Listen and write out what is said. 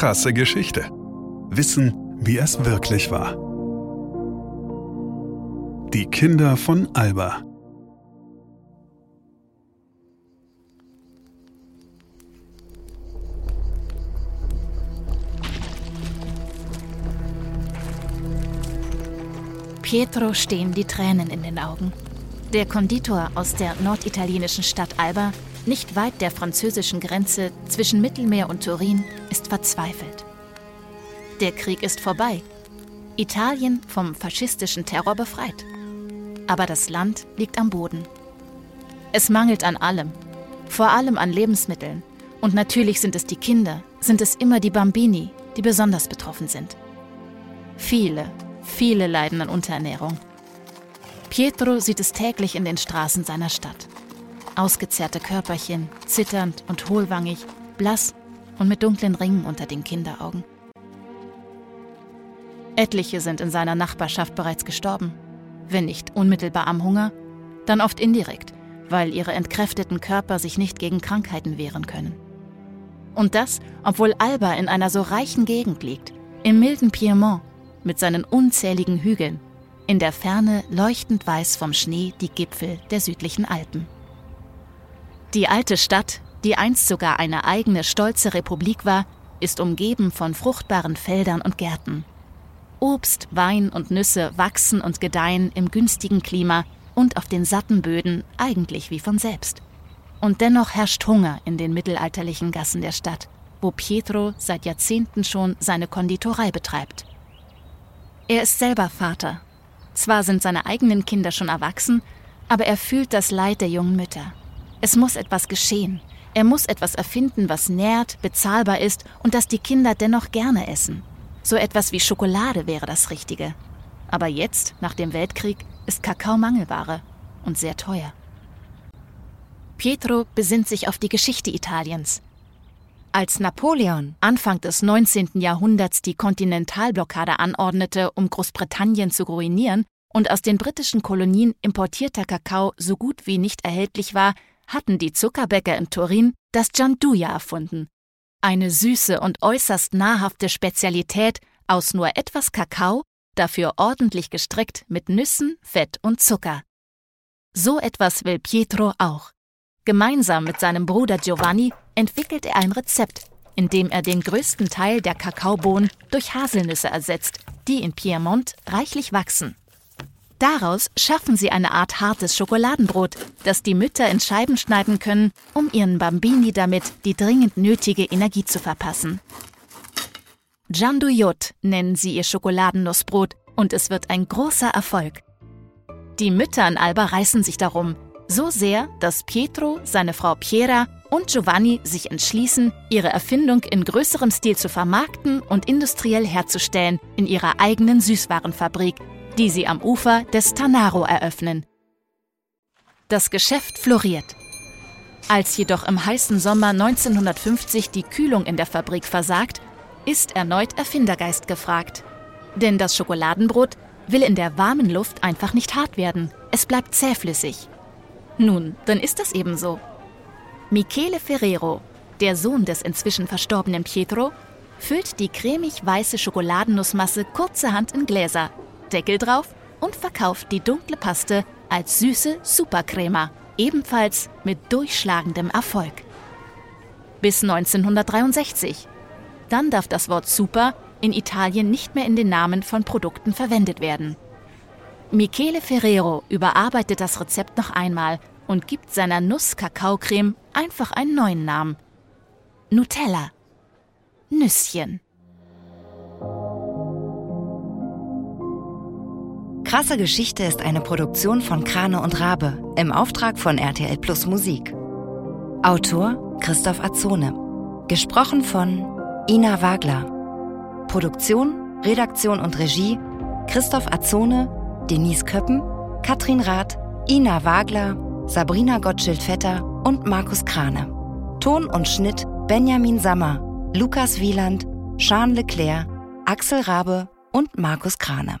Krasse Geschichte. Wissen, wie es wirklich war. Die Kinder von Alba. Pietro stehen die Tränen in den Augen. Der Konditor aus der norditalienischen Stadt Alba, nicht weit der französischen Grenze zwischen Mittelmeer und Turin, ist verzweifelt. Der Krieg ist vorbei. Italien vom faschistischen Terror befreit. Aber das Land liegt am Boden. Es mangelt an allem, vor allem an Lebensmitteln. Und natürlich sind es die Kinder, sind es immer die Bambini, die besonders betroffen sind. Viele, viele leiden an Unterernährung. Pietro sieht es täglich in den Straßen seiner Stadt. Ausgezerrte Körperchen, zitternd und hohlwangig, blass und mit dunklen Ringen unter den Kinderaugen. Etliche sind in seiner Nachbarschaft bereits gestorben. Wenn nicht unmittelbar am Hunger, dann oft indirekt, weil ihre entkräfteten Körper sich nicht gegen Krankheiten wehren können. Und das, obwohl Alba in einer so reichen Gegend liegt, im milden Piemont, mit seinen unzähligen Hügeln, in der Ferne leuchtend weiß vom Schnee die Gipfel der südlichen Alpen. Die alte Stadt, die einst sogar eine eigene stolze Republik war, ist umgeben von fruchtbaren Feldern und Gärten. Obst, Wein und Nüsse wachsen und gedeihen im günstigen Klima und auf den satten Böden eigentlich wie von selbst. Und dennoch herrscht Hunger in den mittelalterlichen Gassen der Stadt, wo Pietro seit Jahrzehnten schon seine Konditorei betreibt. Er ist selber Vater. Zwar sind seine eigenen Kinder schon erwachsen, aber er fühlt das Leid der jungen Mütter. Es muss etwas geschehen. Er muss etwas erfinden, was nährt, bezahlbar ist und das die Kinder dennoch gerne essen. So etwas wie Schokolade wäre das Richtige. Aber jetzt, nach dem Weltkrieg, ist Kakao Mangelware und sehr teuer. Pietro besinnt sich auf die Geschichte Italiens. Als Napoleon Anfang des 19. Jahrhunderts die Kontinentalblockade anordnete, um Großbritannien zu ruinieren, und aus den britischen Kolonien importierter Kakao so gut wie nicht erhältlich war, hatten die Zuckerbäcker in Turin das Gianduja erfunden. Eine süße und äußerst nahrhafte Spezialität aus nur etwas Kakao, dafür ordentlich gestrickt mit Nüssen, Fett und Zucker. So etwas will Pietro auch. Gemeinsam mit seinem Bruder Giovanni entwickelt er ein Rezept, in dem er den größten Teil der Kakaobohnen durch Haselnüsse ersetzt, die in Piemont reichlich wachsen. Daraus schaffen sie eine Art hartes Schokoladenbrot, das die Mütter in Scheiben schneiden können, um ihren Bambini damit die dringend nötige Energie zu verpassen. Janduyot nennen sie ihr Schokoladennussbrot und es wird ein großer Erfolg. Die Mütter in Alba reißen sich darum, so sehr, dass Pietro, seine Frau Piera und Giovanni sich entschließen, ihre Erfindung in größerem Stil zu vermarkten und industriell herzustellen in ihrer eigenen Süßwarenfabrik, die sie am Ufer des Tanaro eröffnen. Das Geschäft floriert. Als jedoch im heißen Sommer 1950 die Kühlung in der Fabrik versagt, ist erneut Erfindergeist gefragt. Denn das Schokoladenbrot will in der warmen Luft einfach nicht hart werden. Es bleibt zähflüssig. Nun, dann ist das eben so. Michele Ferrero, der Sohn des inzwischen verstorbenen Pietro, füllt die cremig weiße Schokoladennussmasse kurzerhand in Gläser, Deckel drauf und verkauft die dunkle Paste als süße Supercrema, ebenfalls mit durchschlagendem Erfolg. Bis 1963. Dann darf das Wort Super in Italien nicht mehr in den Namen von Produkten verwendet werden. Michele Ferrero überarbeitet das Rezept noch einmal und gibt seiner Nuss-Kakaocreme einfach einen neuen Namen. Nutella. Nüsschen. Krasse Geschichte ist eine Produktion von Krane und Rabe im Auftrag von RTL Plus Musik. Autor Christoph Azone. Gesprochen von Ina Wagler. Produktion, Redaktion und Regie Christoph Azone Denise Köppen, Katrin Rath, Ina Wagler, Sabrina Gottschild-Vetter und Markus Krane. Ton und Schnitt Benjamin Sammer, Lukas Wieland, Jean Leclerc, Axel Rabe und Markus Krane.